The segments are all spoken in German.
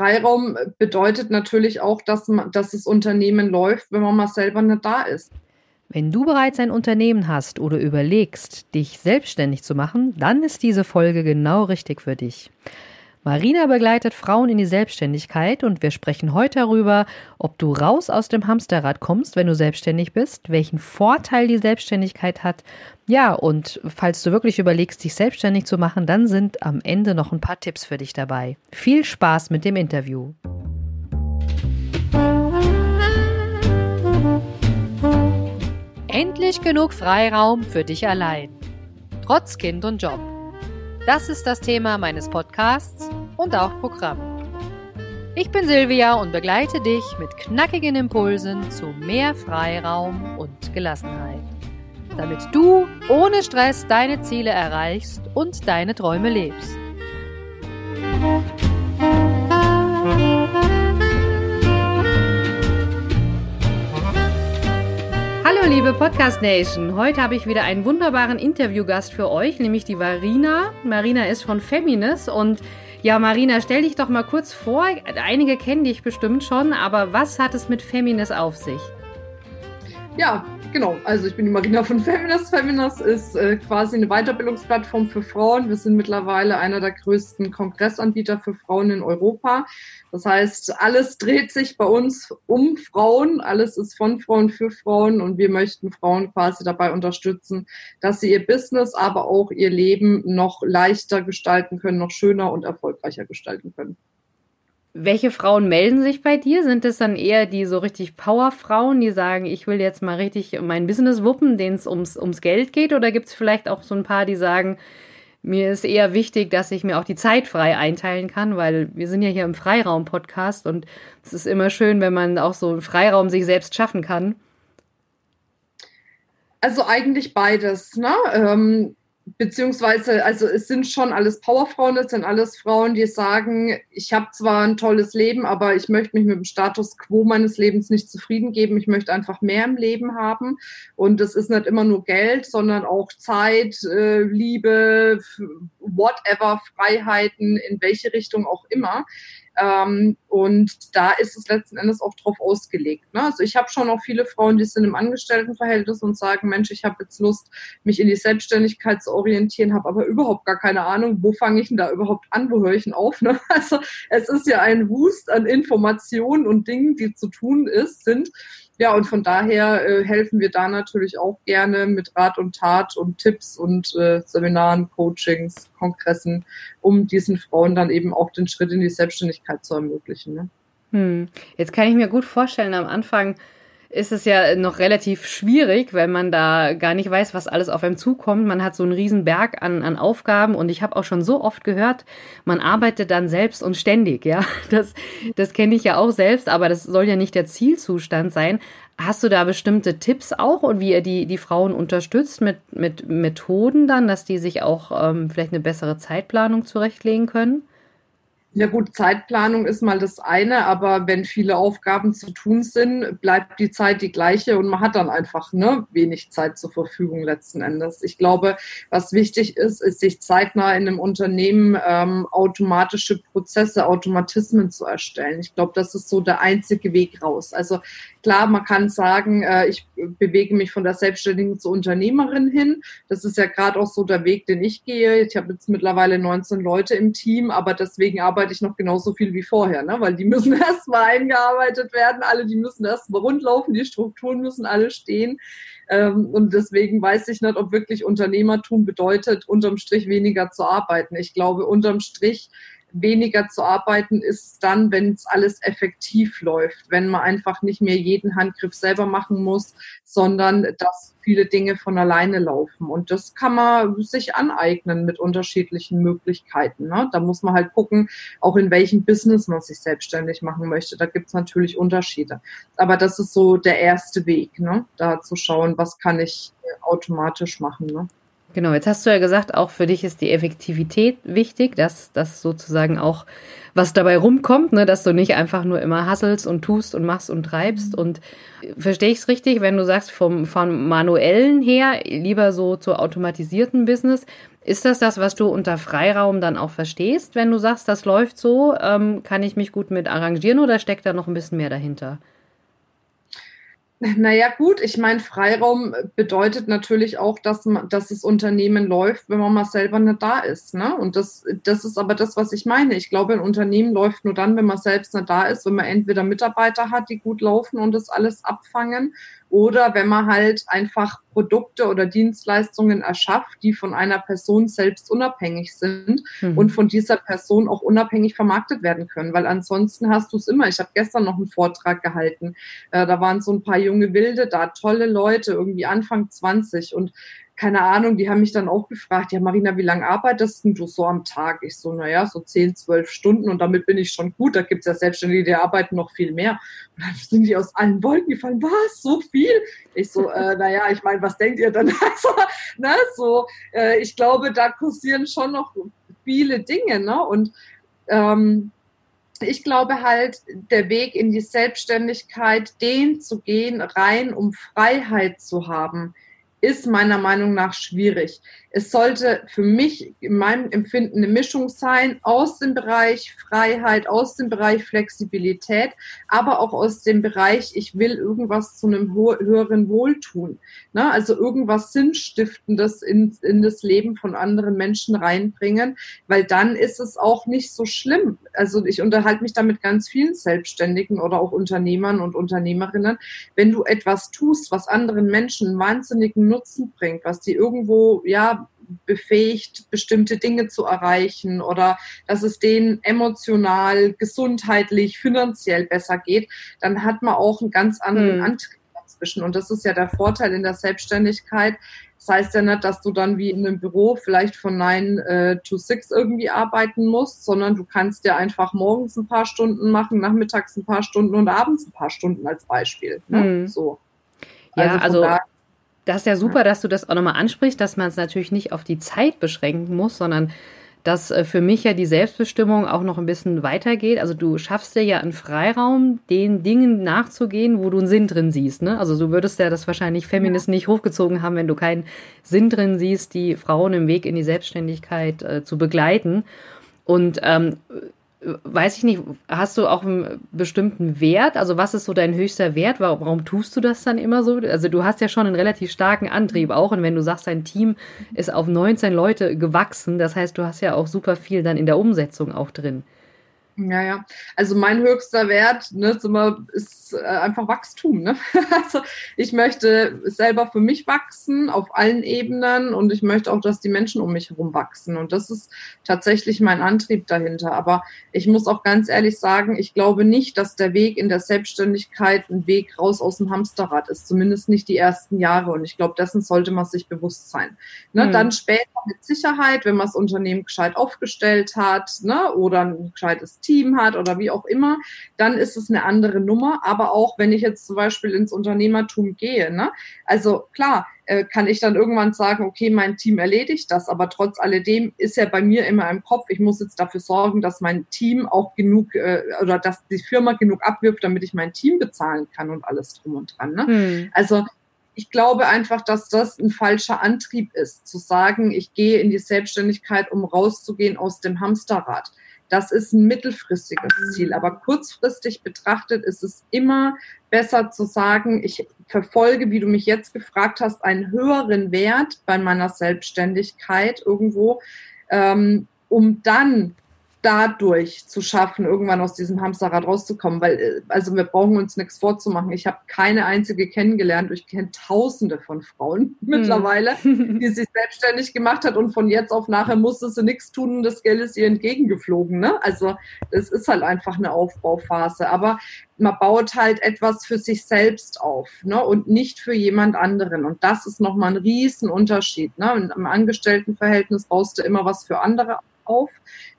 Freiraum bedeutet natürlich auch, dass, man, dass das Unternehmen läuft, wenn man mal selber nicht da ist. Wenn du bereits ein Unternehmen hast oder überlegst, dich selbstständig zu machen, dann ist diese Folge genau richtig für dich. Marina begleitet Frauen in die Selbstständigkeit und wir sprechen heute darüber, ob du raus aus dem Hamsterrad kommst, wenn du selbstständig bist, welchen Vorteil die Selbstständigkeit hat. Ja, und falls du wirklich überlegst, dich selbstständig zu machen, dann sind am Ende noch ein paar Tipps für dich dabei. Viel Spaß mit dem Interview. Endlich genug Freiraum für dich allein. Trotz Kind und Job. Das ist das Thema meines Podcasts und auch Programm. Ich bin Silvia und begleite dich mit knackigen Impulsen zu mehr Freiraum und Gelassenheit, damit du ohne Stress deine Ziele erreichst und deine Träume lebst. Hallo liebe Podcast Nation, heute habe ich wieder einen wunderbaren Interviewgast für euch, nämlich die Marina. Marina ist von Feminist und ja, Marina, stell dich doch mal kurz vor. Einige kennen dich bestimmt schon, aber was hat es mit Feminist auf sich? Ja, genau. Also ich bin die Marina von Feminist. Feminist ist äh, quasi eine Weiterbildungsplattform für Frauen. Wir sind mittlerweile einer der größten Kongressanbieter für Frauen in Europa. Das heißt, alles dreht sich bei uns um Frauen, alles ist von Frauen für Frauen und wir möchten Frauen quasi dabei unterstützen, dass sie ihr Business, aber auch ihr Leben noch leichter gestalten können, noch schöner und erfolgreicher gestalten können. Welche Frauen melden sich bei dir? Sind es dann eher die so richtig Powerfrauen, die sagen, ich will jetzt mal richtig mein Business wuppen, denen es ums, ums Geld geht? Oder gibt es vielleicht auch so ein paar, die sagen, mir ist eher wichtig, dass ich mir auch die Zeit frei einteilen kann, weil wir sind ja hier im Freiraum-Podcast und es ist immer schön, wenn man auch so einen Freiraum sich selbst schaffen kann. Also eigentlich beides. Ne? Ähm, beziehungsweise, also es sind schon alles Powerfrauen, es sind alles Frauen, die sagen, ich habe zwar ein tolles Leben, aber ich möchte mich mit dem Status quo meines Lebens nicht zufrieden geben. Ich möchte einfach mehr im Leben haben. Und das ist nicht immer nur Geld, sondern auch Zeit, äh, Liebe, whatever, Freiheiten, in welche Richtung auch immer. Ähm, und da ist es letzten Endes auch drauf ausgelegt. Ne? Also ich habe schon auch viele Frauen, die sind im Angestelltenverhältnis und sagen, Mensch, ich habe jetzt Lust, mich in die Selbstständigkeit zu orientieren, habe aber überhaupt gar keine Ahnung, wo fange ich denn da überhaupt an, wo höre ich denn auf? Ne? Also es ist ja ein Wust an Informationen und Dingen, die zu tun ist, sind. Ja, und von daher äh, helfen wir da natürlich auch gerne mit Rat und Tat und Tipps und äh, Seminaren, Coachings, Kongressen, um diesen Frauen dann eben auch den Schritt in die Selbstständigkeit zu ermöglichen. Ne? Hm. Jetzt kann ich mir gut vorstellen, am Anfang ist es ja noch relativ schwierig, weil man da gar nicht weiß, was alles auf einem zukommt. Man hat so einen riesen Berg an, an Aufgaben und ich habe auch schon so oft gehört, man arbeitet dann selbst und ständig, ja. Das, das kenne ich ja auch selbst, aber das soll ja nicht der Zielzustand sein. Hast du da bestimmte Tipps auch und wie ihr die, die Frauen unterstützt mit, mit Methoden dann, dass die sich auch ähm, vielleicht eine bessere Zeitplanung zurechtlegen können? Ja gut, Zeitplanung ist mal das eine, aber wenn viele Aufgaben zu tun sind, bleibt die Zeit die gleiche und man hat dann einfach ne, wenig Zeit zur Verfügung letzten Endes. Ich glaube, was wichtig ist, ist sich zeitnah in einem Unternehmen ähm, automatische Prozesse, Automatismen zu erstellen. Ich glaube, das ist so der einzige Weg raus. Also klar, man kann sagen, äh, ich bewege mich von der Selbstständigen zur Unternehmerin hin. Das ist ja gerade auch so der Weg, den ich gehe. Ich habe jetzt mittlerweile 19 Leute im Team, aber deswegen arbeite arbeite ich noch genauso viel wie vorher, ne? weil die müssen erstmal eingearbeitet werden, alle, die müssen erstmal rundlaufen, die Strukturen müssen alle stehen. Ähm, und deswegen weiß ich nicht, ob wirklich Unternehmertum bedeutet, unterm Strich weniger zu arbeiten. Ich glaube, unterm Strich weniger zu arbeiten ist dann, wenn es alles effektiv läuft, wenn man einfach nicht mehr jeden Handgriff selber machen muss, sondern dass viele Dinge von alleine laufen. Und das kann man sich aneignen mit unterschiedlichen Möglichkeiten. Ne? Da muss man halt gucken, auch in welchem Business man sich selbstständig machen möchte. Da gibt es natürlich Unterschiede. Aber das ist so der erste Weg, ne? da zu schauen, was kann ich automatisch machen. Ne? Genau, jetzt hast du ja gesagt, auch für dich ist die Effektivität wichtig, dass das sozusagen auch was dabei rumkommt, ne, dass du nicht einfach nur immer hasselst und tust und machst und treibst. Und verstehe ich es richtig, wenn du sagst, vom, vom manuellen her lieber so zur automatisierten Business, Ist das das, was du unter Freiraum dann auch verstehst, wenn du sagst, das läuft so? Ähm, kann ich mich gut mit arrangieren oder steckt da noch ein bisschen mehr dahinter? Naja, gut, ich meine, Freiraum bedeutet natürlich auch, dass, man, dass das Unternehmen läuft, wenn man mal selber nicht da ist. Ne? Und das, das ist aber das, was ich meine. Ich glaube, ein Unternehmen läuft nur dann, wenn man selbst nicht da ist, wenn man entweder Mitarbeiter hat, die gut laufen und das alles abfangen, oder wenn man halt einfach Produkte oder Dienstleistungen erschafft, die von einer Person selbst unabhängig sind mhm. und von dieser Person auch unabhängig vermarktet werden können. Weil ansonsten hast du es immer. Ich habe gestern noch einen Vortrag gehalten. Äh, da waren so ein paar junge Wilde da, tolle Leute, irgendwie Anfang 20 und keine Ahnung, die haben mich dann auch gefragt, ja Marina, wie lange arbeitest du so am Tag? Ich so, naja, so 10, 12 Stunden und damit bin ich schon gut. Da gibt's ja Selbstständige, die arbeiten noch viel mehr. Und dann sind die aus allen Wolken gefallen, was, so viel? Ich so, äh, naja, ich meine, was denkt ihr dann? Also, ne, so, äh, ich glaube, da kursieren schon noch viele Dinge, ne? Und ähm, ich glaube halt, der Weg in die Selbstständigkeit, den zu gehen, rein um Freiheit zu haben, ist meiner Meinung nach schwierig. Es sollte für mich in meinem Empfinden eine Mischung sein aus dem Bereich Freiheit, aus dem Bereich Flexibilität, aber auch aus dem Bereich, ich will irgendwas zu einem höheren Wohltun. Ne? Also irgendwas Sinnstiftendes in, in das Leben von anderen Menschen reinbringen, weil dann ist es auch nicht so schlimm. Also ich unterhalte mich da mit ganz vielen Selbstständigen oder auch Unternehmern und Unternehmerinnen. Wenn du etwas tust, was anderen Menschen wahnsinnigen Nutzen bringt, was die irgendwo, ja, befähigt, bestimmte Dinge zu erreichen oder dass es denen emotional, gesundheitlich, finanziell besser geht, dann hat man auch einen ganz anderen mhm. Antrieb dazwischen. Und das ist ja der Vorteil in der Selbstständigkeit. Das heißt ja nicht, dass du dann wie in einem Büro vielleicht von 9 äh, to 6 irgendwie arbeiten musst, sondern du kannst ja einfach morgens ein paar Stunden machen, nachmittags ein paar Stunden und abends ein paar Stunden als Beispiel. Ne? Mhm. So. Ja, also, also das ist ja super, dass du das auch nochmal ansprichst, dass man es natürlich nicht auf die Zeit beschränken muss, sondern dass äh, für mich ja die Selbstbestimmung auch noch ein bisschen weitergeht. Also du schaffst dir ja einen Freiraum, den Dingen nachzugehen, wo du einen Sinn drin siehst. Ne? Also du würdest ja das wahrscheinlich Feministen nicht hochgezogen haben, wenn du keinen Sinn drin siehst, die Frauen im Weg in die Selbstständigkeit äh, zu begleiten. Und ähm, weiß ich nicht, hast du auch einen bestimmten Wert? Also was ist so dein höchster Wert? Warum, warum, tust du das dann immer so? Also du hast ja schon einen relativ starken Antrieb auch und wenn du sagst, dein Team ist auf 19 Leute gewachsen, das heißt, du hast ja auch super viel dann in der Umsetzung auch drin. Ja, ja. Also mein höchster Wert ne, ist äh, einfach Wachstum. Ne? Also ich möchte selber für mich wachsen auf allen Ebenen und ich möchte auch, dass die Menschen um mich herum wachsen. Und das ist tatsächlich mein Antrieb dahinter. Aber ich muss auch ganz ehrlich sagen, ich glaube nicht, dass der Weg in der Selbstständigkeit ein Weg raus aus dem Hamsterrad ist. Zumindest nicht die ersten Jahre. Und ich glaube, dessen sollte man sich bewusst sein. Ne? Mhm. Dann später mit Sicherheit, wenn man das Unternehmen gescheit aufgestellt hat ne? oder ein gescheites Team Team hat oder wie auch immer, dann ist es eine andere Nummer. Aber auch wenn ich jetzt zum Beispiel ins Unternehmertum gehe, ne? also klar, äh, kann ich dann irgendwann sagen, okay, mein Team erledigt das, aber trotz alledem ist ja bei mir immer im Kopf, ich muss jetzt dafür sorgen, dass mein Team auch genug äh, oder dass die Firma genug abwirft, damit ich mein Team bezahlen kann und alles drum und dran. Ne? Hm. Also ich glaube einfach, dass das ein falscher Antrieb ist, zu sagen, ich gehe in die Selbstständigkeit, um rauszugehen aus dem Hamsterrad. Das ist ein mittelfristiges Ziel. Aber kurzfristig betrachtet ist es immer besser zu sagen, ich verfolge, wie du mich jetzt gefragt hast, einen höheren Wert bei meiner Selbstständigkeit irgendwo, ähm, um dann dadurch zu schaffen, irgendwann aus diesem Hamsterrad rauszukommen. Weil, äh, also wir brauchen uns nichts vorzumachen. Ich habe keine einzige kennengelernt. Ich kenne tausende von Frauen hm. mittlerweile, die sich selbstständig gemacht hat und von jetzt auf nachher musste sie nichts tun und das Geld ist ihr entgegengeflogen. Ne? Also es ist halt einfach eine Aufbauphase. Aber man baut halt etwas für sich selbst auf ne? und nicht für jemand anderen. Und das ist nochmal ein Riesenunterschied. Ne? Im Angestelltenverhältnis baust du immer was für andere auf.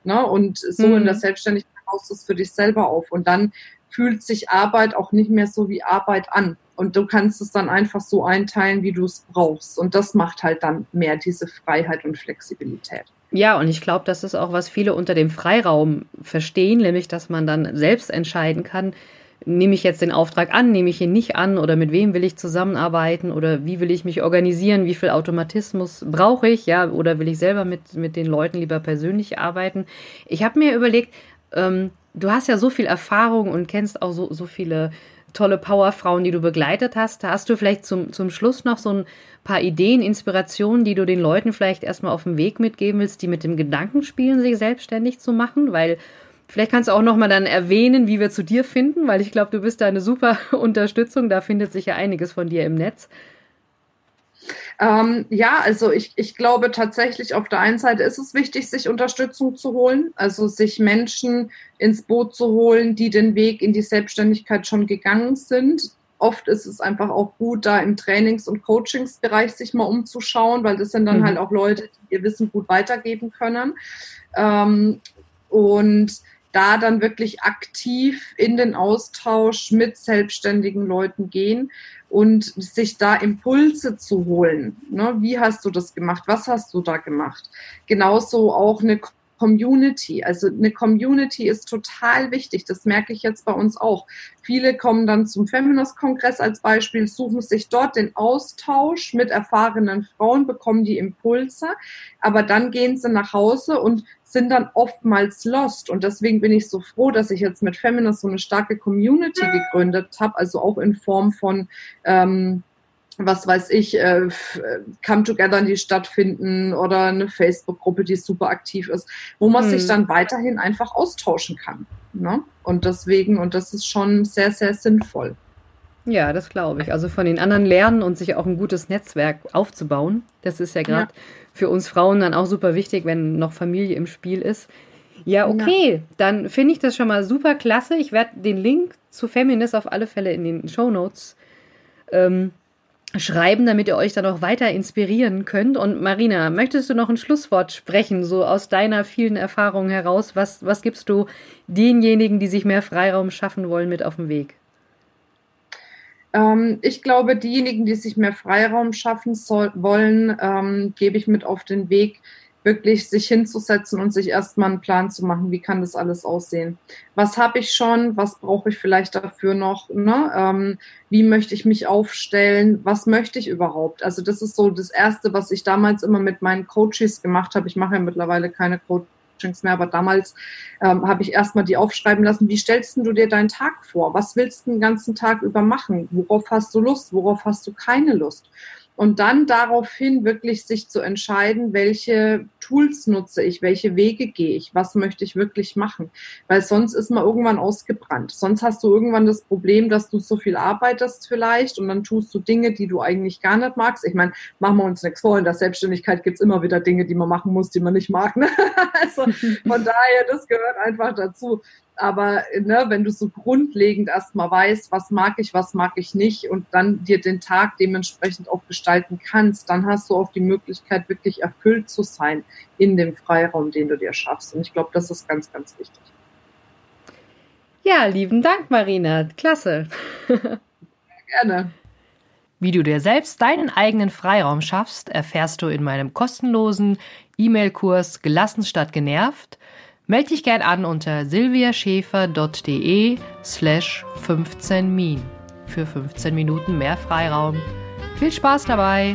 Ne? Und so mhm. in der mhm. Selbstständigkeit baust du es für dich selber auf. Und dann fühlt sich Arbeit auch nicht mehr so wie Arbeit an. Und du kannst es dann einfach so einteilen, wie du es brauchst. Und das macht halt dann mehr diese Freiheit und Flexibilität. Ja, und ich glaube, das ist auch, was viele unter dem Freiraum verstehen, nämlich, dass man dann selbst entscheiden kann, nehme ich jetzt den Auftrag an, nehme ich ihn nicht an oder mit wem will ich zusammenarbeiten oder wie will ich mich organisieren, wie viel Automatismus brauche ich, ja, oder will ich selber mit, mit den Leuten lieber persönlich arbeiten. Ich habe mir überlegt, ähm, du hast ja so viel Erfahrung und kennst auch so, so viele tolle Powerfrauen, die du begleitet hast. Hast du vielleicht zum, zum Schluss noch so ein paar Ideen, Inspirationen, die du den Leuten vielleicht erstmal auf den Weg mitgeben willst, die mit dem Gedanken spielen, sich selbstständig zu machen? Weil vielleicht kannst du auch nochmal dann erwähnen, wie wir zu dir finden, weil ich glaube, du bist da eine super Unterstützung. Da findet sich ja einiges von dir im Netz. Ähm, ja, also ich, ich glaube tatsächlich, auf der einen Seite ist es wichtig, sich Unterstützung zu holen, also sich Menschen ins Boot zu holen, die den Weg in die Selbstständigkeit schon gegangen sind. Oft ist es einfach auch gut, da im Trainings- und Coachingsbereich sich mal umzuschauen, weil das sind dann mhm. halt auch Leute, die ihr Wissen gut weitergeben können. Ähm, und da dann wirklich aktiv in den Austausch mit selbstständigen Leuten gehen und sich da Impulse zu holen. Ne? Wie hast du das gemacht? Was hast du da gemacht? Genauso auch eine Community. Also eine Community ist total wichtig. Das merke ich jetzt bei uns auch. Viele kommen dann zum Feminist-Kongress als Beispiel, suchen sich dort den Austausch mit erfahrenen Frauen, bekommen die Impulse, aber dann gehen sie nach Hause und sind dann oftmals lost. Und deswegen bin ich so froh, dass ich jetzt mit Feminist so eine starke Community gegründet habe, also auch in Form von ähm, was weiß ich, äh, Come Together, die stattfinden oder eine Facebook-Gruppe, die super aktiv ist, wo man hm. sich dann weiterhin einfach austauschen kann. Ne? Und deswegen, und das ist schon sehr, sehr sinnvoll. Ja, das glaube ich. Also von den anderen lernen und sich auch ein gutes Netzwerk aufzubauen. Das ist ja gerade ja. für uns Frauen dann auch super wichtig, wenn noch Familie im Spiel ist. Ja, okay, ja. dann finde ich das schon mal super klasse. Ich werde den Link zu Feminist auf alle Fälle in den Show Notes ähm, schreiben, damit ihr euch dann auch weiter inspirieren könnt. Und Marina, möchtest du noch ein Schlusswort sprechen, so aus deiner vielen Erfahrung heraus? Was, was gibst du denjenigen, die sich mehr Freiraum schaffen wollen, mit auf den Weg? Ähm, ich glaube, diejenigen, die sich mehr Freiraum schaffen soll, wollen, ähm, gebe ich mit auf den Weg, wirklich sich hinzusetzen und sich erstmal einen Plan zu machen, wie kann das alles aussehen. Was habe ich schon, was brauche ich vielleicht dafür noch, ne? Ähm, wie möchte ich mich aufstellen, was möchte ich überhaupt. Also das ist so das Erste, was ich damals immer mit meinen Coaches gemacht habe. Ich mache ja mittlerweile keine Coachings mehr, aber damals ähm, habe ich erstmal die aufschreiben lassen, wie stellst du dir deinen Tag vor? Was willst du den ganzen Tag über machen? Worauf hast du Lust? Worauf hast du keine Lust? Und dann daraufhin wirklich sich zu entscheiden, welche Tools nutze ich, welche Wege gehe ich, was möchte ich wirklich machen, weil sonst ist man irgendwann ausgebrannt. Sonst hast du irgendwann das Problem, dass du so viel arbeitest vielleicht und dann tust du Dinge, die du eigentlich gar nicht magst. Ich meine, machen wir uns nichts vor, in der Selbstständigkeit gibt's immer wieder Dinge, die man machen muss, die man nicht mag. Ne? Also von daher, das gehört einfach dazu. Aber ne, wenn du so grundlegend erstmal weißt, was mag ich, was mag ich nicht und dann dir den Tag dementsprechend auch gestalten kannst, dann hast du auch die Möglichkeit, wirklich erfüllt zu sein in dem Freiraum, den du dir schaffst. Und ich glaube, das ist ganz, ganz wichtig. Ja, lieben Dank, Marina. Klasse. Gerne. Wie du dir selbst deinen eigenen Freiraum schaffst, erfährst du in meinem kostenlosen E-Mail-Kurs Gelassen statt genervt – Melde dich gern an unter silviaschäfer.de slash 15 Min für 15 Minuten mehr Freiraum. Viel Spaß dabei!